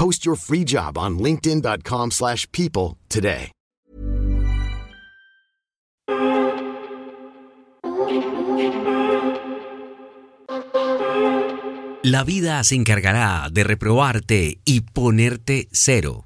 Post your free job on linkedin.com/people slash people today. La vida se encargará de reprobarte y ponerte cero.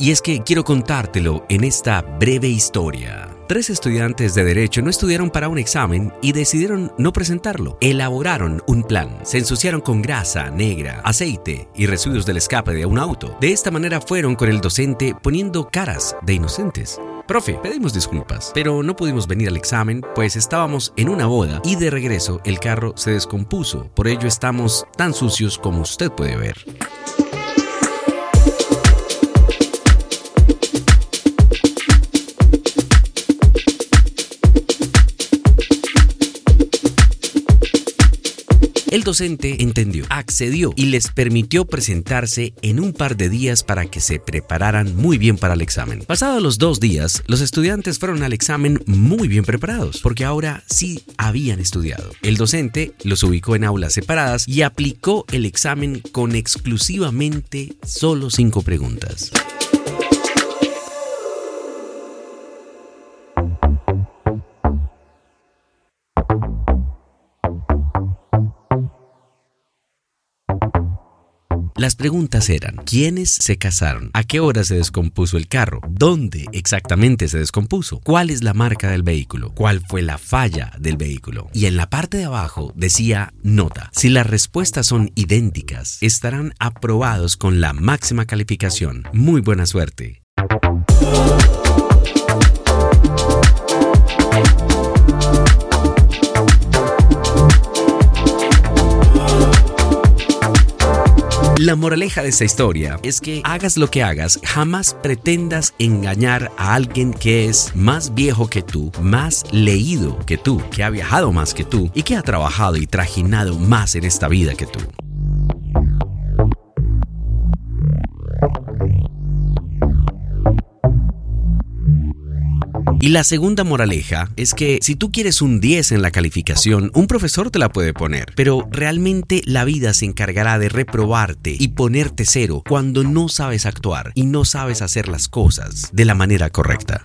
Y es que quiero contártelo en esta breve historia. Tres estudiantes de Derecho no estudiaron para un examen y decidieron no presentarlo. Elaboraron un plan. Se ensuciaron con grasa negra, aceite y residuos del escape de un auto. De esta manera fueron con el docente poniendo caras de inocentes. Profe, pedimos disculpas, pero no pudimos venir al examen, pues estábamos en una boda y de regreso el carro se descompuso. Por ello estamos tan sucios como usted puede ver. El docente entendió, accedió y les permitió presentarse en un par de días para que se prepararan muy bien para el examen. Pasados los dos días, los estudiantes fueron al examen muy bien preparados, porque ahora sí habían estudiado. El docente los ubicó en aulas separadas y aplicó el examen con exclusivamente solo cinco preguntas. Las preguntas eran, ¿quiénes se casaron? ¿A qué hora se descompuso el carro? ¿Dónde exactamente se descompuso? ¿Cuál es la marca del vehículo? ¿Cuál fue la falla del vehículo? Y en la parte de abajo decía nota. Si las respuestas son idénticas, estarán aprobados con la máxima calificación. Muy buena suerte. La moraleja de esta historia es que hagas lo que hagas, jamás pretendas engañar a alguien que es más viejo que tú, más leído que tú, que ha viajado más que tú y que ha trabajado y trajinado más en esta vida que tú. Y la segunda moraleja es que si tú quieres un 10 en la calificación, un profesor te la puede poner, pero realmente la vida se encargará de reprobarte y ponerte cero cuando no sabes actuar y no sabes hacer las cosas de la manera correcta.